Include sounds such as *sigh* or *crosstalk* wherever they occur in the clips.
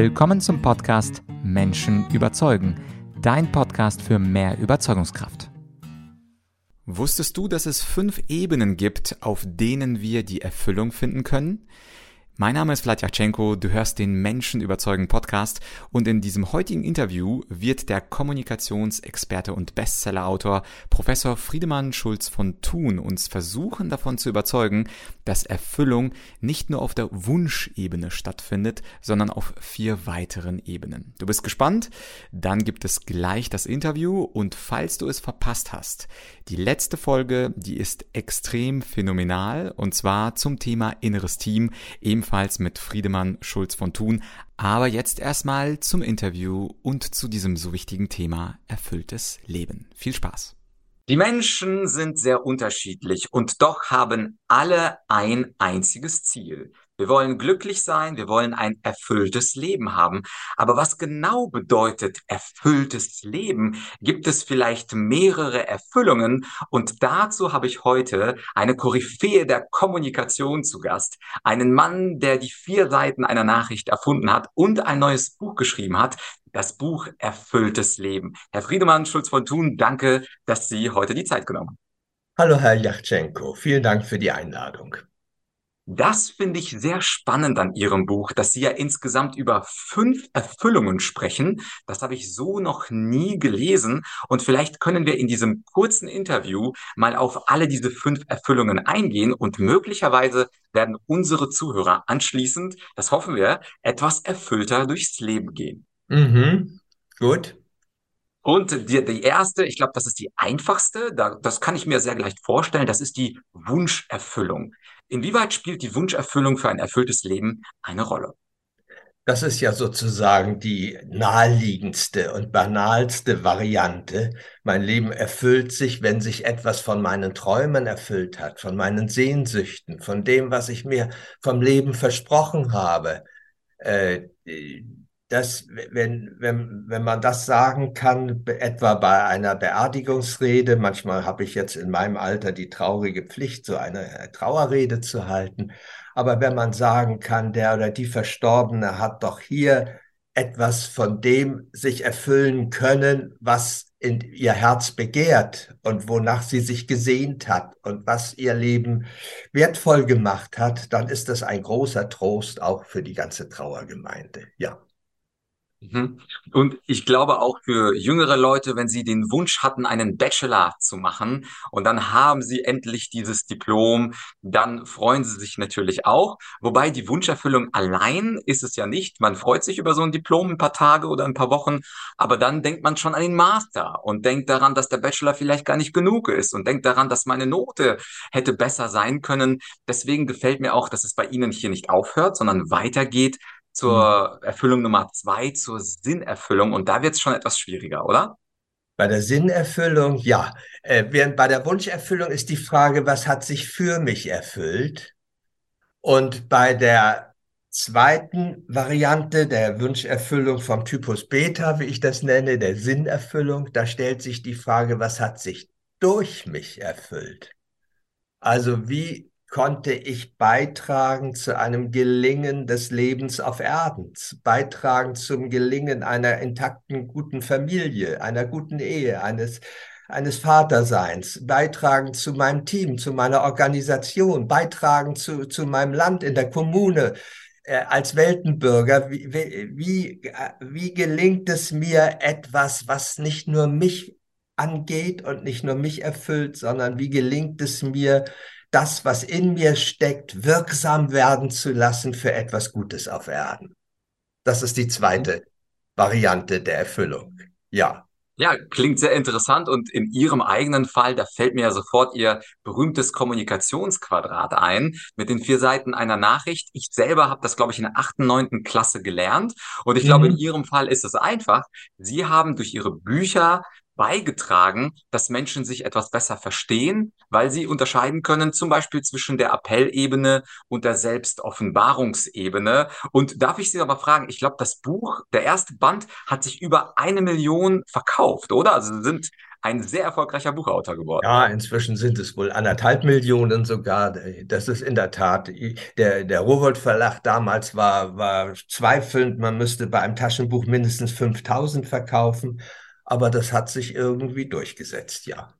Willkommen zum Podcast Menschen überzeugen, dein Podcast für mehr Überzeugungskraft. Wusstest du, dass es fünf Ebenen gibt, auf denen wir die Erfüllung finden können? Mein Name ist Vladyachenko, du hörst den Menschen überzeugen Podcast und in diesem heutigen Interview wird der Kommunikationsexperte und Bestsellerautor Professor Friedemann Schulz von Thun uns versuchen davon zu überzeugen, dass Erfüllung nicht nur auf der Wunschebene stattfindet, sondern auf vier weiteren Ebenen. Du bist gespannt? Dann gibt es gleich das Interview und falls du es verpasst hast, die letzte Folge, die ist extrem phänomenal und zwar zum Thema inneres Team, ebenfalls mit Friedemann Schulz von Thun. Aber jetzt erstmal zum Interview und zu diesem so wichtigen Thema erfülltes Leben. Viel Spaß! Die Menschen sind sehr unterschiedlich und doch haben alle ein einziges Ziel. Wir wollen glücklich sein, wir wollen ein erfülltes Leben haben. Aber was genau bedeutet erfülltes Leben? Gibt es vielleicht mehrere Erfüllungen? Und dazu habe ich heute eine Koryphäe der Kommunikation zu Gast. Einen Mann, der die vier Seiten einer Nachricht erfunden hat und ein neues Buch geschrieben hat. Das Buch Erfülltes Leben. Herr Friedemann Schulz von Thun, danke, dass Sie heute die Zeit genommen haben. Hallo, Herr Yachtschenko. Vielen Dank für die Einladung. Das finde ich sehr spannend an Ihrem Buch, dass Sie ja insgesamt über fünf Erfüllungen sprechen. Das habe ich so noch nie gelesen. Und vielleicht können wir in diesem kurzen Interview mal auf alle diese fünf Erfüllungen eingehen und möglicherweise werden unsere Zuhörer anschließend, das hoffen wir, etwas erfüllter durchs Leben gehen. Mhm. Gut. Und die, die erste, ich glaube, das ist die einfachste, da, das kann ich mir sehr leicht vorstellen, das ist die Wunscherfüllung. Inwieweit spielt die Wunscherfüllung für ein erfülltes Leben eine Rolle? Das ist ja sozusagen die naheliegendste und banalste Variante. Mein Leben erfüllt sich, wenn sich etwas von meinen Träumen erfüllt hat, von meinen Sehnsüchten, von dem, was ich mir vom Leben versprochen habe. Äh, dass wenn, wenn, wenn man das sagen kann, etwa bei einer Beerdigungsrede, manchmal habe ich jetzt in meinem Alter die traurige Pflicht, so eine Trauerrede zu halten, aber wenn man sagen kann, der oder die Verstorbene hat doch hier etwas von dem sich erfüllen können, was in ihr Herz begehrt und wonach sie sich gesehnt hat und was ihr Leben wertvoll gemacht hat, dann ist das ein großer Trost auch für die ganze Trauergemeinde. Ja. Mhm. Und ich glaube auch für jüngere Leute, wenn sie den Wunsch hatten, einen Bachelor zu machen und dann haben sie endlich dieses Diplom, dann freuen sie sich natürlich auch. Wobei die Wunscherfüllung allein ist es ja nicht. Man freut sich über so ein Diplom ein paar Tage oder ein paar Wochen, aber dann denkt man schon an den Master und denkt daran, dass der Bachelor vielleicht gar nicht genug ist und denkt daran, dass meine Note hätte besser sein können. Deswegen gefällt mir auch, dass es bei Ihnen hier nicht aufhört, sondern weitergeht zur mhm. Erfüllung Nummer zwei, zur Sinnerfüllung. Und da wird es schon etwas schwieriger, oder? Bei der Sinnerfüllung, ja. Äh, während bei der Wunscherfüllung ist die Frage, was hat sich für mich erfüllt? Und bei der zweiten Variante der Wunscherfüllung vom Typus Beta, wie ich das nenne, der Sinnerfüllung, da stellt sich die Frage, was hat sich durch mich erfüllt? Also wie konnte ich beitragen zu einem Gelingen des Lebens auf Erden, beitragen zum Gelingen einer intakten, guten Familie, einer guten Ehe, eines, eines Vaterseins, beitragen zu meinem Team, zu meiner Organisation, beitragen zu, zu meinem Land in der Kommune, äh, als Weltenbürger, wie, wie, wie gelingt es mir etwas, was nicht nur mich angeht und nicht nur mich erfüllt, sondern wie gelingt es mir, das, was in mir steckt, wirksam werden zu lassen für etwas Gutes auf Erden. Das ist die zweite Variante der Erfüllung. Ja. Ja, klingt sehr interessant und in Ihrem eigenen Fall, da fällt mir ja sofort Ihr berühmtes Kommunikationsquadrat ein mit den vier Seiten einer Nachricht. Ich selber habe das, glaube ich, in der achten, neunten Klasse gelernt und ich mhm. glaube, in Ihrem Fall ist es einfach. Sie haben durch Ihre Bücher beigetragen, dass Menschen sich etwas besser verstehen, weil sie unterscheiden können, zum Beispiel zwischen der Appellebene und der Selbstoffenbarungsebene. Und darf ich Sie aber fragen, ich glaube, das Buch, der erste Band, hat sich über eine Million verkauft, oder? Also sind ein sehr erfolgreicher Buchautor geworden. Ja, inzwischen sind es wohl anderthalb Millionen sogar. Das ist in der Tat, der, der Rowold Verlag damals war, war zweifelnd, man müsste bei einem Taschenbuch mindestens 5000 verkaufen, aber das hat sich irgendwie durchgesetzt, ja.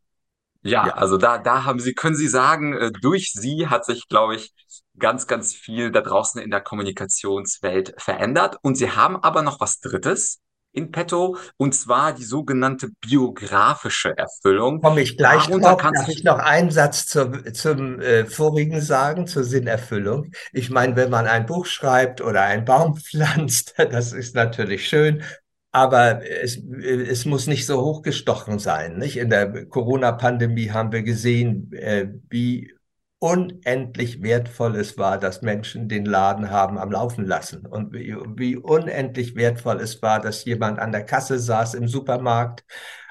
Ja, ja, also da, da haben Sie, können Sie sagen, äh, durch Sie hat sich, glaube ich, ganz, ganz viel da draußen in der Kommunikationswelt verändert. Und Sie haben aber noch was Drittes in petto, und zwar die sogenannte biografische Erfüllung. Komme ich gleich Darunter drauf. Darf ich noch einen Satz zur, zum äh, vorigen sagen, zur Sinnerfüllung? Ich meine, wenn man ein Buch schreibt oder einen Baum *laughs* pflanzt, das ist natürlich schön, aber es, es muss nicht so hochgestochen sein. Nicht? In der Corona-Pandemie haben wir gesehen, äh, wie unendlich wertvoll es war, dass Menschen den Laden haben am Laufen lassen und wie, wie unendlich wertvoll es war, dass jemand an der Kasse saß im Supermarkt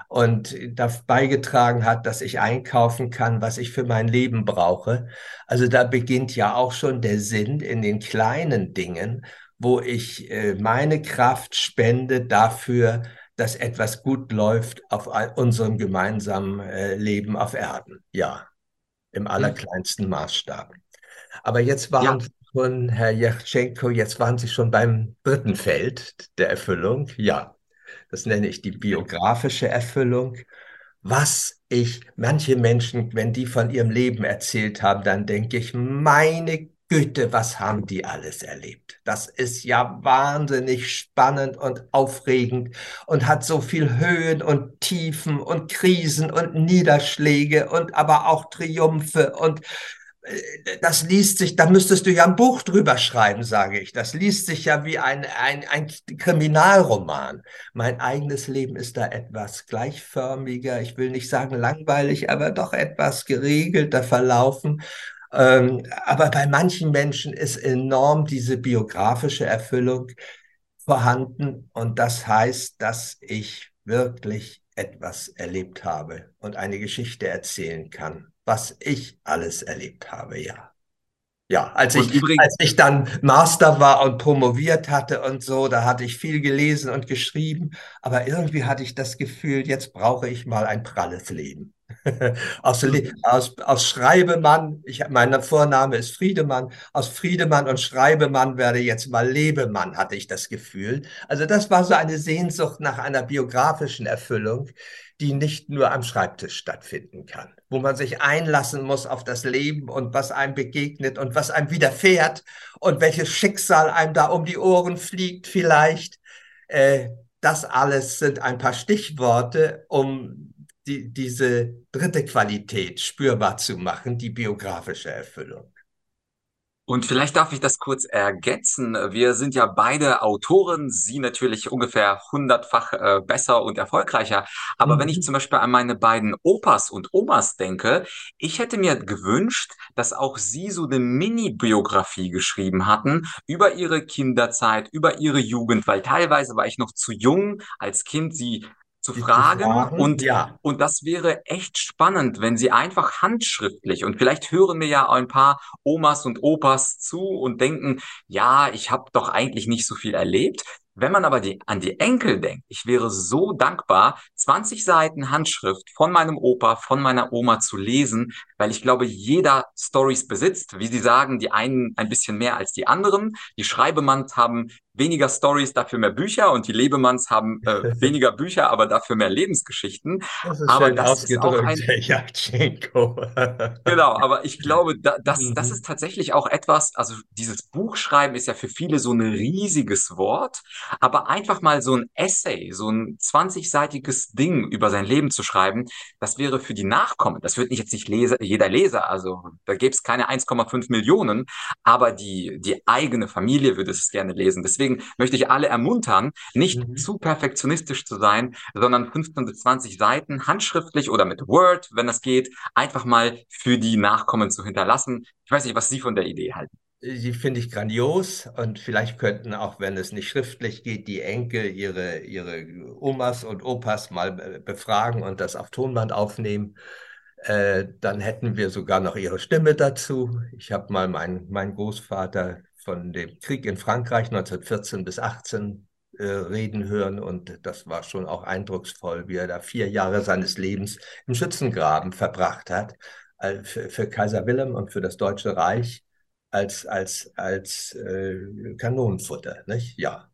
und da beigetragen hat, dass ich einkaufen kann, was ich für mein Leben brauche. Also da beginnt ja auch schon der Sinn in den kleinen Dingen, wo ich äh, meine Kraft spende dafür, dass etwas gut läuft auf unserem gemeinsamen äh, Leben auf Erden. Ja im hm. allerkleinsten Maßstab. Aber jetzt waren ja. schon, Herr Jachtschenko, jetzt waren Sie schon beim dritten Feld der Erfüllung. Ja, das nenne ich die biografische Erfüllung. Was ich, manche Menschen, wenn die von ihrem Leben erzählt haben, dann denke ich, meine Güte, was haben die alles erlebt? Das ist ja wahnsinnig spannend und aufregend und hat so viel Höhen und Tiefen und Krisen und Niederschläge und aber auch Triumphe und äh, das liest sich, da müsstest du ja ein Buch drüber schreiben, sage ich. Das liest sich ja wie ein, ein, ein Kriminalroman. Mein eigenes Leben ist da etwas gleichförmiger, ich will nicht sagen langweilig, aber doch etwas geregelter verlaufen. Ähm, aber bei manchen Menschen ist enorm diese biografische Erfüllung vorhanden. Und das heißt, dass ich wirklich etwas erlebt habe und eine Geschichte erzählen kann, was ich alles erlebt habe, ja. Ja, als ich, übrigens, als ich dann Master war und promoviert hatte und so, da hatte ich viel gelesen und geschrieben, aber irgendwie hatte ich das Gefühl, jetzt brauche ich mal ein pralles Leben. Aus, aus, aus Schreibemann, ich, mein Vorname ist Friedemann, aus Friedemann und Schreibemann werde jetzt mal Lebemann, hatte ich das Gefühl. Also das war so eine Sehnsucht nach einer biografischen Erfüllung, die nicht nur am Schreibtisch stattfinden kann, wo man sich einlassen muss auf das Leben und was einem begegnet und was einem widerfährt und welches Schicksal einem da um die Ohren fliegt vielleicht. Äh, das alles sind ein paar Stichworte, um die, diese dritte Qualität spürbar zu machen, die biografische Erfüllung. Und vielleicht darf ich das kurz ergänzen. Wir sind ja beide Autoren, Sie natürlich ungefähr hundertfach äh, besser und erfolgreicher. Aber mhm. wenn ich mhm. zum Beispiel an meine beiden Opas und Omas denke, ich hätte mir gewünscht, dass auch Sie so eine Mini-Biografie geschrieben hatten über Ihre Kinderzeit, über Ihre Jugend, weil teilweise war ich noch zu jung als Kind, Sie zu fragen. fragen. Und, ja. und das wäre echt spannend, wenn sie einfach handschriftlich und vielleicht hören mir ja ein paar Omas und Opas zu und denken, ja, ich habe doch eigentlich nicht so viel erlebt. Wenn man aber die, an die Enkel denkt, ich wäre so dankbar, 20 Seiten Handschrift von meinem Opa, von meiner Oma zu lesen, weil ich glaube, jeder Stories besitzt. Wie Sie sagen, die einen ein bisschen mehr als die anderen. Die Schreibemanns haben weniger Stories, dafür mehr Bücher und die Lebemanns haben äh, *laughs* weniger Bücher, aber dafür mehr Lebensgeschichten. Das ist aber das ist auch ein *laughs* genau, aber ich glaube, da, das, mhm. das ist tatsächlich auch etwas. Also dieses Buchschreiben ist ja für viele so ein riesiges Wort, aber einfach mal so ein Essay, so ein 20-seitiges Ding über sein Leben zu schreiben, das wäre für die Nachkommen. Das wird nicht jetzt nicht Leser, jeder Leser, also da gäbe es keine 1,5 Millionen, aber die die eigene Familie würde es gerne lesen. Deswegen deswegen möchte ich alle ermuntern, nicht mhm. zu perfektionistisch zu sein, sondern 15 bis 20 Seiten handschriftlich oder mit Word, wenn das geht, einfach mal für die Nachkommen zu hinterlassen. Ich weiß nicht, was Sie von der Idee halten. Die finde ich grandios und vielleicht könnten auch, wenn es nicht schriftlich geht, die Enkel ihre, ihre Omas und Opas mal befragen und das auf Tonband aufnehmen. Äh, dann hätten wir sogar noch ihre Stimme dazu. Ich habe mal meinen mein Großvater von dem Krieg in Frankreich 1914 bis 18 äh, reden hören und das war schon auch eindrucksvoll, wie er da vier Jahre seines Lebens im Schützengraben verbracht hat äh, für, für Kaiser Wilhelm und für das Deutsche Reich als, als, als äh, Kanonenfutter, nicht? Ja.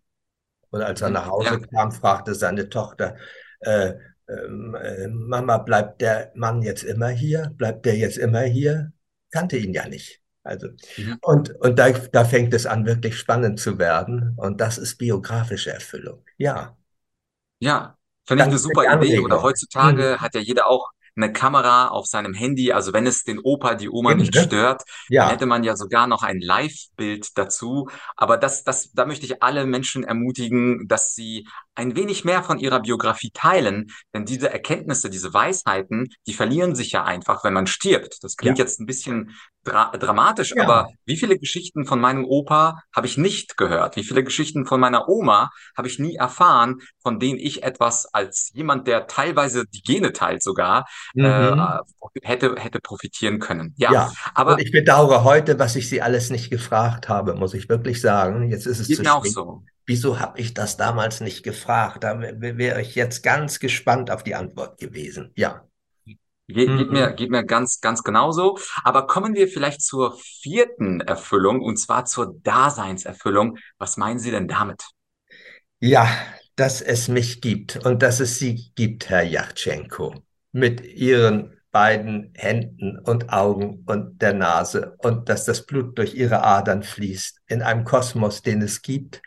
Und als er nach Hause ja. kam, fragte seine Tochter, äh, ähm, äh, Mama, bleibt der Mann jetzt immer hier? Bleibt der jetzt immer hier? Kannte ihn ja nicht. Also, mhm. und, und da, da fängt es an, wirklich spannend zu werden. Und das ist biografische Erfüllung. Ja. Ja, finde ich eine super Idee. Oder heutzutage mhm. hat ja jeder auch eine Kamera auf seinem Handy. Also wenn es den Opa, die Oma nicht stört, ja. hätte man ja sogar noch ein Live-Bild dazu. Aber das, das, da möchte ich alle Menschen ermutigen, dass sie ein wenig mehr von ihrer Biografie teilen, denn diese Erkenntnisse, diese Weisheiten, die verlieren sich ja einfach, wenn man stirbt. Das klingt ja. jetzt ein bisschen dra dramatisch, ja. aber wie viele Geschichten von meinem Opa habe ich nicht gehört? Wie viele Geschichten von meiner Oma habe ich nie erfahren, von denen ich etwas als jemand, der teilweise die Gene teilt sogar, mhm. äh, hätte, hätte profitieren können. Ja, ja. aber. Und ich bedauere heute, was ich sie alles nicht gefragt habe, muss ich wirklich sagen. Jetzt ist es zu mir auch so. Wieso habe ich das damals nicht gefragt? Da wäre ich jetzt ganz gespannt auf die Antwort gewesen. Ja. Geht, geht, mir, geht mir ganz, ganz genauso. Aber kommen wir vielleicht zur vierten Erfüllung und zwar zur Daseinserfüllung. Was meinen Sie denn damit? Ja, dass es mich gibt und dass es Sie gibt, Herr Yachtschenko, mit Ihren beiden Händen und Augen und der Nase und dass das Blut durch Ihre Adern fließt in einem Kosmos, den es gibt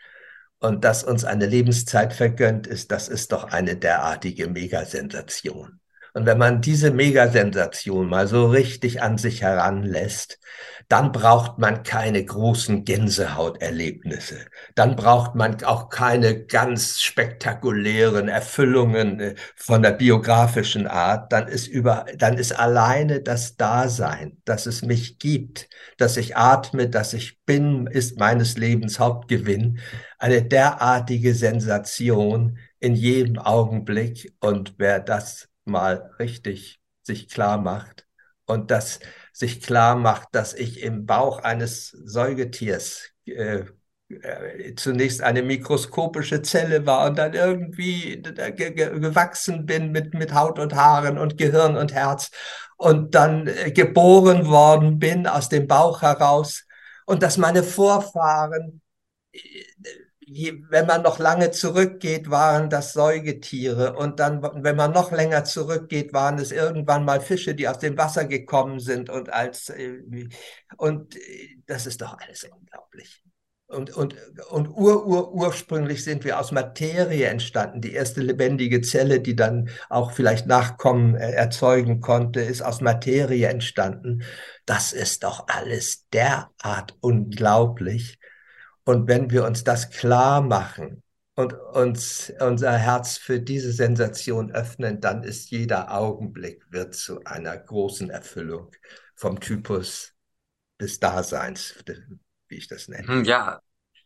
und dass uns eine Lebenszeit vergönnt ist, das ist doch eine derartige Megasensation. Und wenn man diese Megasensation mal so richtig an sich heranlässt, dann braucht man keine großen Gänsehauterlebnisse. Dann braucht man auch keine ganz spektakulären Erfüllungen äh, von der biografischen Art. Dann ist über, dann ist alleine das Dasein, dass es mich gibt, dass ich atme, dass ich bin, ist meines Lebens Hauptgewinn. Eine derartige Sensation in jedem Augenblick. Und wer das mal richtig sich klar macht und das sich klar macht, dass ich im Bauch eines Säugetiers äh, äh, zunächst eine mikroskopische Zelle war und dann irgendwie gewachsen bin mit, mit Haut und Haaren und Gehirn und Herz und dann äh, geboren worden bin aus dem Bauch heraus und dass meine Vorfahren äh, wenn man noch lange zurückgeht, waren das Säugetiere. Und dann, wenn man noch länger zurückgeht, waren es irgendwann mal Fische, die aus dem Wasser gekommen sind. Und als, äh, und äh, das ist doch alles unglaublich. Und, und, und ur, ur, ursprünglich sind wir aus Materie entstanden. Die erste lebendige Zelle, die dann auch vielleicht Nachkommen äh, erzeugen konnte, ist aus Materie entstanden. Das ist doch alles derart unglaublich. Und wenn wir uns das klar machen und uns unser Herz für diese Sensation öffnen, dann ist jeder Augenblick wird zu einer großen Erfüllung vom Typus des Daseins, wie ich das nenne. Hm, ja,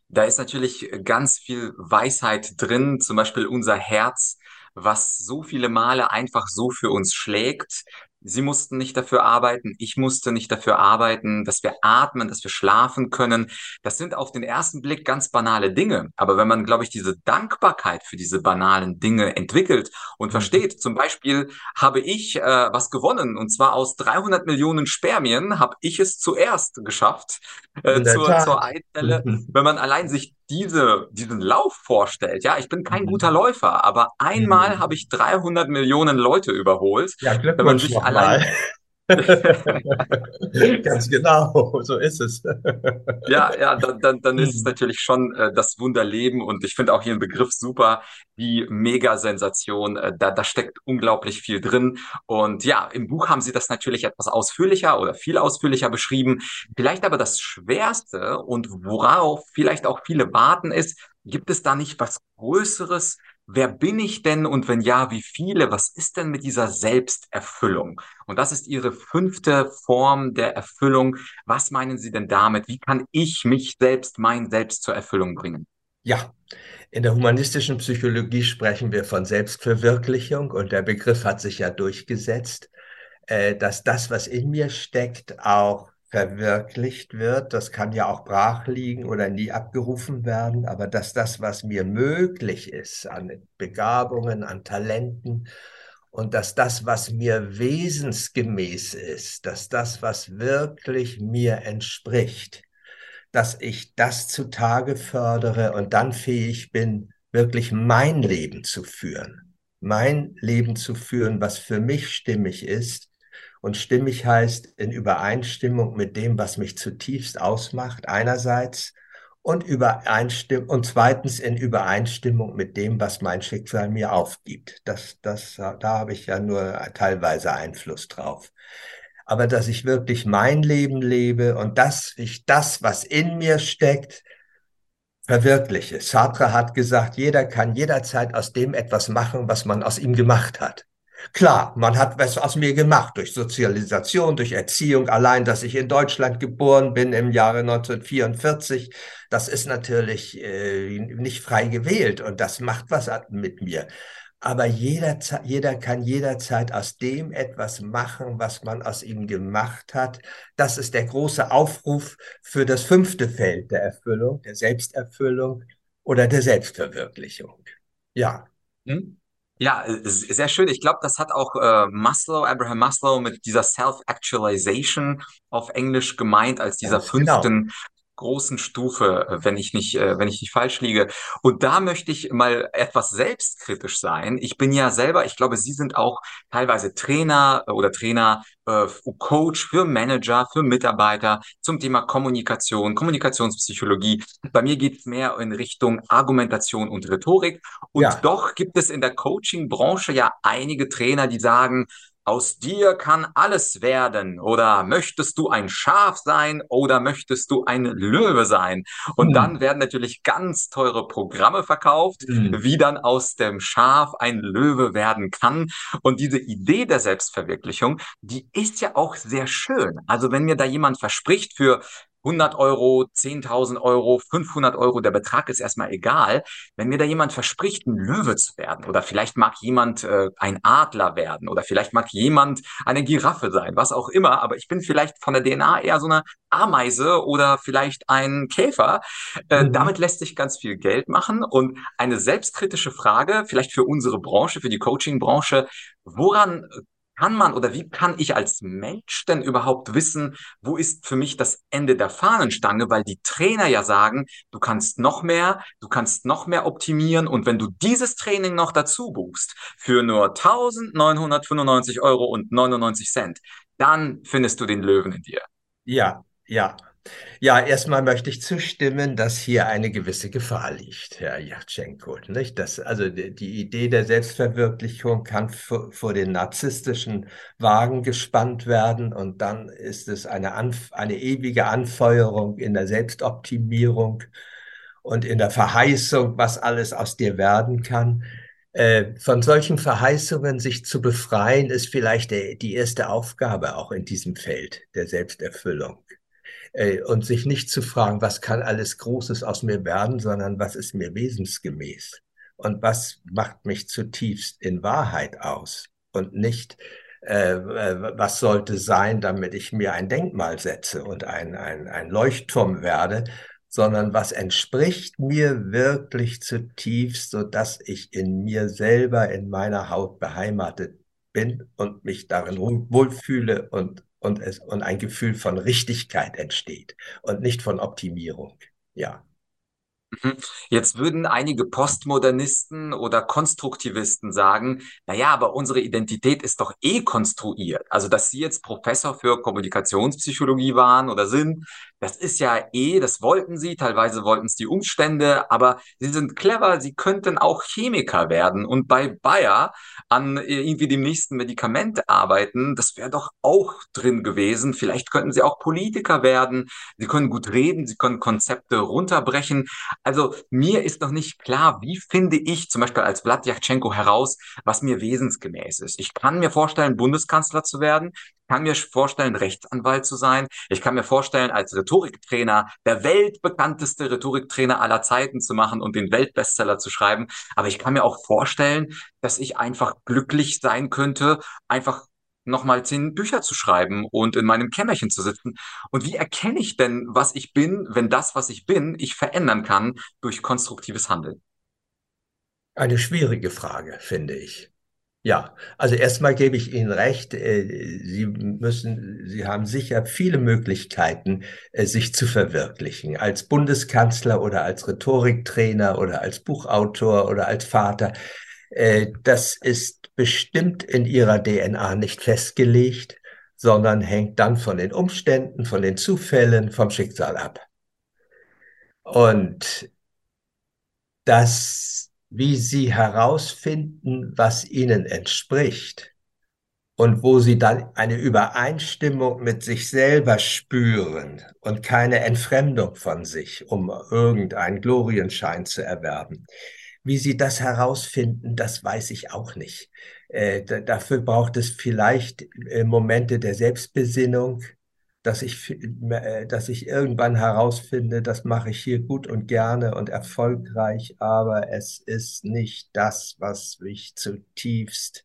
da ist natürlich ganz viel Weisheit drin, zum Beispiel unser Herz, was so viele Male einfach so für uns schlägt, Sie mussten nicht dafür arbeiten, ich musste nicht dafür arbeiten, dass wir atmen, dass wir schlafen können. Das sind auf den ersten Blick ganz banale Dinge. Aber wenn man, glaube ich, diese Dankbarkeit für diese banalen Dinge entwickelt und mhm. versteht, zum Beispiel habe ich äh, was gewonnen und zwar aus 300 Millionen Spermien habe ich es zuerst geschafft äh, zur, zur Eizelle. *laughs* Wenn man allein sich diese, diesen Lauf vorstellt, ja, ich bin kein mhm. guter Läufer, aber einmal mhm. habe ich 300 Millionen Leute überholt. Ja, wenn man sich allein, *laughs* *laughs* Ganz genau, so ist es. ja, ja, dann, dann, dann ist es hm. natürlich schon äh, das Wunderleben und ich finde auch Ihren Begriff super, die Megasensation. Äh, da, da steckt unglaublich viel drin. Und ja, im Buch haben Sie das natürlich etwas ausführlicher oder viel ausführlicher beschrieben. Vielleicht aber das Schwerste und worauf vielleicht auch viele warten ist, gibt es da nicht was Größeres, wer bin ich denn und wenn ja, wie viele? Was ist denn mit dieser Selbsterfüllung? Und das ist Ihre fünfte Form der Erfüllung. Was meinen Sie denn damit? Wie kann ich mich selbst, mein Selbst zur Erfüllung bringen? Ja, in der humanistischen Psychologie sprechen wir von Selbstverwirklichung und der Begriff hat sich ja durchgesetzt, äh, dass das, was in mir steckt, auch verwirklicht wird. Das kann ja auch brach liegen oder nie abgerufen werden, aber dass das, was mir möglich ist an Begabungen, an Talenten und dass das, was mir wesensgemäß ist, dass das, was wirklich mir entspricht, dass ich das zutage fördere und dann fähig bin, wirklich mein Leben zu führen. Mein Leben zu führen, was für mich stimmig ist und stimmig heißt in Übereinstimmung mit dem, was mich zutiefst ausmacht, einerseits, und Übereinstimmung, und zweitens in Übereinstimmung mit dem, was mein Schicksal mir aufgibt. Das, das, da habe ich ja nur teilweise Einfluss drauf. Aber dass ich wirklich mein Leben lebe und dass ich das, was in mir steckt, verwirkliche. Sartre hat gesagt, jeder kann jederzeit aus dem etwas machen, was man aus ihm gemacht hat. Klar, man hat was aus mir gemacht durch Sozialisation, durch Erziehung. Allein, dass ich in Deutschland geboren bin im Jahre 1944, das ist natürlich äh, nicht frei gewählt und das macht was mit mir. Aber jeder, jeder kann jederzeit aus dem etwas machen, was man aus ihm gemacht hat. Das ist der große Aufruf für das fünfte Feld der Erfüllung, der Selbsterfüllung oder der Selbstverwirklichung. Ja. Hm? Ja, sehr schön. Ich glaube, das hat auch äh, Maslow, Abraham Maslow mit dieser Self-Actualization auf Englisch gemeint als dieser Ganz genau. fünften großen Stufe, äh, wenn ich nicht, äh, wenn ich nicht falsch liege. Und da möchte ich mal etwas selbstkritisch sein. Ich bin ja selber, ich glaube, Sie sind auch teilweise Trainer oder Trainer, äh, Coach für Manager, für Mitarbeiter zum Thema Kommunikation, Kommunikationspsychologie. Bei mir geht es mehr in Richtung Argumentation und Rhetorik. Und ja. doch gibt es in der Coaching-Branche ja einige Trainer, die sagen, aus dir kann alles werden. Oder möchtest du ein Schaf sein oder möchtest du ein Löwe sein? Und mhm. dann werden natürlich ganz teure Programme verkauft, mhm. wie dann aus dem Schaf ein Löwe werden kann. Und diese Idee der Selbstverwirklichung, die ist ja auch sehr schön. Also wenn mir da jemand verspricht für 100 Euro, 10.000 Euro, 500 Euro, der Betrag ist erstmal egal. Wenn mir da jemand verspricht, ein Löwe zu werden oder vielleicht mag jemand äh, ein Adler werden oder vielleicht mag jemand eine Giraffe sein, was auch immer, aber ich bin vielleicht von der DNA eher so eine Ameise oder vielleicht ein Käfer. Äh, mhm. Damit lässt sich ganz viel Geld machen und eine selbstkritische Frage, vielleicht für unsere Branche, für die Coaching-Branche, woran kann man oder wie kann ich als Mensch denn überhaupt wissen, wo ist für mich das Ende der Fahnenstange, weil die Trainer ja sagen, du kannst noch mehr, du kannst noch mehr optimieren. Und wenn du dieses Training noch dazu buchst für nur 1995 Euro und 99 Cent, dann findest du den Löwen in dir. Ja, ja, ja, erstmal möchte ich zustimmen, dass hier eine gewisse Gefahr liegt, Herr Jatschenko. Nicht? Das, also die, Idee der Selbstverwirklichung kann vor, den narzisstischen Wagen gespannt werden und dann ist es eine, eine ewige Anfeuerung in der Selbstoptimierung und in der Verheißung, was alles aus dir werden kann. Äh, von solchen Verheißungen sich zu befreien, ist vielleicht die erste Aufgabe auch in diesem Feld der Selbsterfüllung und sich nicht zu fragen, was kann alles Großes aus mir werden, sondern was ist mir wesensgemäß? Und was macht mich zutiefst in Wahrheit aus? Und nicht, äh, äh, was sollte sein, damit ich mir ein Denkmal setze und ein, ein, ein Leuchtturm werde, sondern was entspricht mir wirklich zutiefst, so dass ich in mir selber, in meiner Haut beheimatet bin und mich darin wohlfühle und und, es, und ein Gefühl von Richtigkeit entsteht und nicht von Optimierung. Ja. Mhm. Jetzt würden einige Postmodernisten oder Konstruktivisten sagen, na ja, aber unsere Identität ist doch eh konstruiert. Also, dass Sie jetzt Professor für Kommunikationspsychologie waren oder sind, das ist ja eh, das wollten Sie, teilweise wollten es die Umstände, aber Sie sind clever, Sie könnten auch Chemiker werden und bei Bayer an irgendwie dem nächsten Medikament arbeiten. Das wäre doch auch drin gewesen. Vielleicht könnten Sie auch Politiker werden. Sie können gut reden, Sie können Konzepte runterbrechen. Also mir ist noch nicht klar, wie finde ich zum Beispiel als Vlad Yachtschenko heraus, was mir wesensgemäß ist. Ich kann mir vorstellen, Bundeskanzler zu werden. Ich kann mir vorstellen, Rechtsanwalt zu sein. Ich kann mir vorstellen, als Rhetoriktrainer der weltbekannteste Rhetoriktrainer aller Zeiten zu machen und den Weltbestseller zu schreiben. Aber ich kann mir auch vorstellen, dass ich einfach glücklich sein könnte, einfach nochmal zehn Bücher zu schreiben und in meinem Kämmerchen zu sitzen? Und wie erkenne ich denn, was ich bin, wenn das, was ich bin, ich verändern kann durch konstruktives Handeln? Eine schwierige Frage, finde ich. Ja, also erstmal gebe ich Ihnen recht. Äh, Sie müssen, Sie haben sicher viele Möglichkeiten, äh, sich zu verwirklichen. Als Bundeskanzler oder als Rhetoriktrainer oder als Buchautor oder als Vater. Äh, das ist bestimmt in Ihrer DNA nicht festgelegt, sondern hängt dann von den Umständen, von den Zufällen, vom Schicksal ab. Und das wie sie herausfinden, was ihnen entspricht und wo sie dann eine Übereinstimmung mit sich selber spüren und keine Entfremdung von sich, um irgendeinen Glorienschein zu erwerben. Wie sie das herausfinden, das weiß ich auch nicht. Äh, dafür braucht es vielleicht äh, Momente der Selbstbesinnung, dass ich, äh, dass ich irgendwann herausfinde, das mache ich hier gut und gerne und erfolgreich, aber es ist nicht das, was mich zutiefst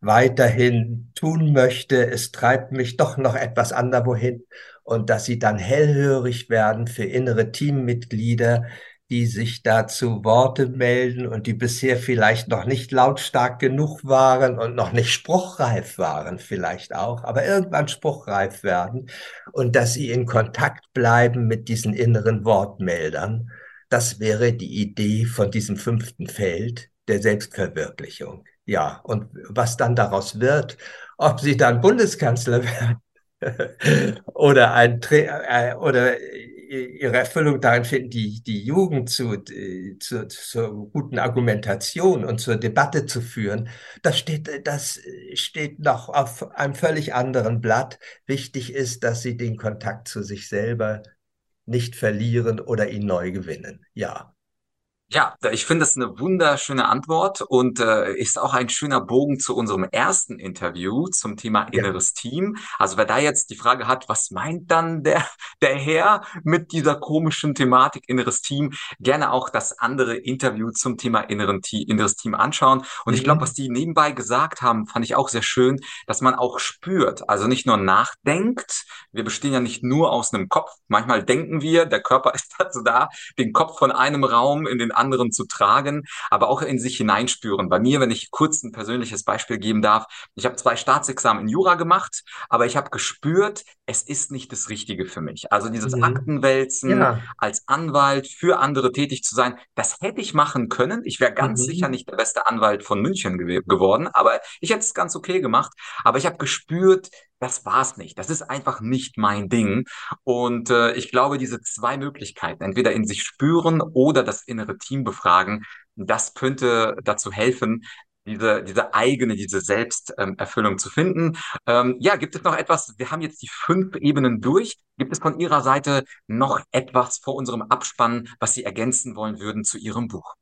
weiterhin tun möchte. Es treibt mich doch noch etwas anderwohin und dass sie dann hellhörig werden für innere Teammitglieder, die sich dazu Worte melden und die bisher vielleicht noch nicht lautstark genug waren und noch nicht spruchreif waren vielleicht auch, aber irgendwann spruchreif werden und dass sie in Kontakt bleiben mit diesen inneren Wortmeldern. Das wäre die Idee von diesem fünften Feld der Selbstverwirklichung. Ja, und was dann daraus wird, ob sie dann Bundeskanzler *laughs* werden oder ein Tra äh, oder ihre Erfüllung darin finden, die, die Jugend zu, zu, zur guten Argumentation und zur Debatte zu führen, das steht, das steht noch auf einem völlig anderen Blatt. Wichtig ist, dass sie den Kontakt zu sich selber nicht verlieren oder ihn neu gewinnen. Ja. Ja, ich finde das eine wunderschöne Antwort und äh, ist auch ein schöner Bogen zu unserem ersten Interview zum Thema inneres ja. Team. Also wer da jetzt die Frage hat, was meint dann der, *laughs* der Herr mit dieser komischen Thematik inneres Team, gerne auch das andere Interview zum Thema inneren inneres Team anschauen. Und mhm. ich glaube, was die nebenbei gesagt haben, fand ich auch sehr schön, dass man auch spürt, also nicht nur nachdenkt. Wir bestehen ja nicht nur aus einem Kopf. Manchmal denken wir, der Körper *laughs* ist dazu da, den Kopf von einem Raum in den anderen zu tragen, aber auch in sich hineinspüren. Bei mir, wenn ich kurz ein persönliches Beispiel geben darf, ich habe zwei Staatsexamen in Jura gemacht, aber ich habe gespürt, es ist nicht das Richtige für mich. Also dieses mhm. Aktenwälzen ja. als Anwalt für andere tätig zu sein, das hätte ich machen können. Ich wäre ganz mhm. sicher nicht der beste Anwalt von München gew geworden, aber ich hätte es ganz okay gemacht. Aber ich habe gespürt, das war's nicht. Das ist einfach nicht mein Ding. Und äh, ich glaube, diese zwei Möglichkeiten, entweder in sich spüren oder das innere Team befragen, das könnte dazu helfen, diese, diese eigene, diese Selbsterfüllung ähm, zu finden. Ähm, ja, gibt es noch etwas? Wir haben jetzt die fünf Ebenen durch. Gibt es von Ihrer Seite noch etwas vor unserem Abspann, was Sie ergänzen wollen würden zu Ihrem Buch?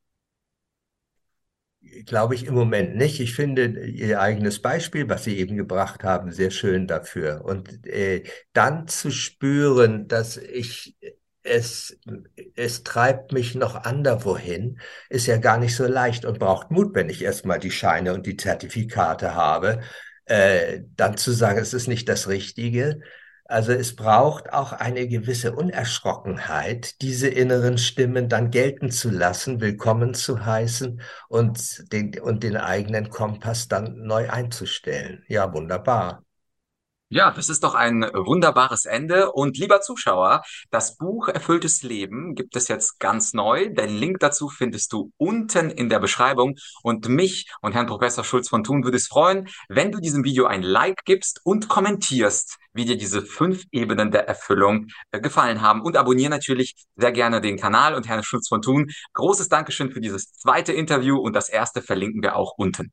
Glaube ich im Moment nicht. Ich finde Ihr eigenes Beispiel, was Sie eben gebracht haben, sehr schön dafür. Und äh, dann zu spüren, dass ich es, es treibt mich noch anderwohin, ist ja gar nicht so leicht und braucht Mut, wenn ich erstmal die Scheine und die Zertifikate habe, äh, dann zu sagen, es ist nicht das Richtige. Also es braucht auch eine gewisse Unerschrockenheit, diese inneren Stimmen dann gelten zu lassen, willkommen zu heißen und den, und den eigenen Kompass dann neu einzustellen. Ja, wunderbar. Ja, das ist doch ein wunderbares Ende. Und lieber Zuschauer, das Buch Erfülltes Leben gibt es jetzt ganz neu. Den Link dazu findest du unten in der Beschreibung. Und mich und Herrn Professor Schulz von Thun würde es freuen, wenn du diesem Video ein Like gibst und kommentierst, wie dir diese fünf Ebenen der Erfüllung äh, gefallen haben. Und abonniere natürlich sehr gerne den Kanal und Herrn Schulz von Thun. Großes Dankeschön für dieses zweite Interview und das erste verlinken wir auch unten.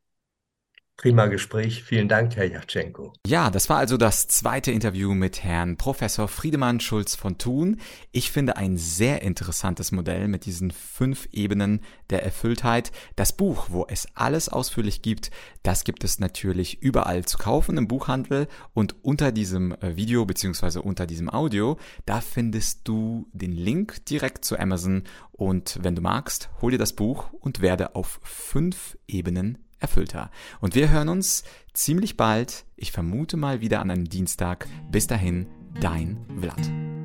Prima Gespräch. Vielen Dank, Herr Jachtschenko. Ja, das war also das zweite Interview mit Herrn Professor Friedemann Schulz von Thun. Ich finde ein sehr interessantes Modell mit diesen fünf Ebenen der Erfülltheit. Das Buch, wo es alles ausführlich gibt, das gibt es natürlich überall zu kaufen im Buchhandel und unter diesem äh, Video beziehungsweise unter diesem Audio, da findest du den Link direkt zu Amazon und wenn du magst, hol dir das Buch und werde auf fünf Ebenen erfüllter. Und wir hören uns ziemlich bald, ich vermute mal wieder an einem Dienstag. Bis dahin, dein Vlad.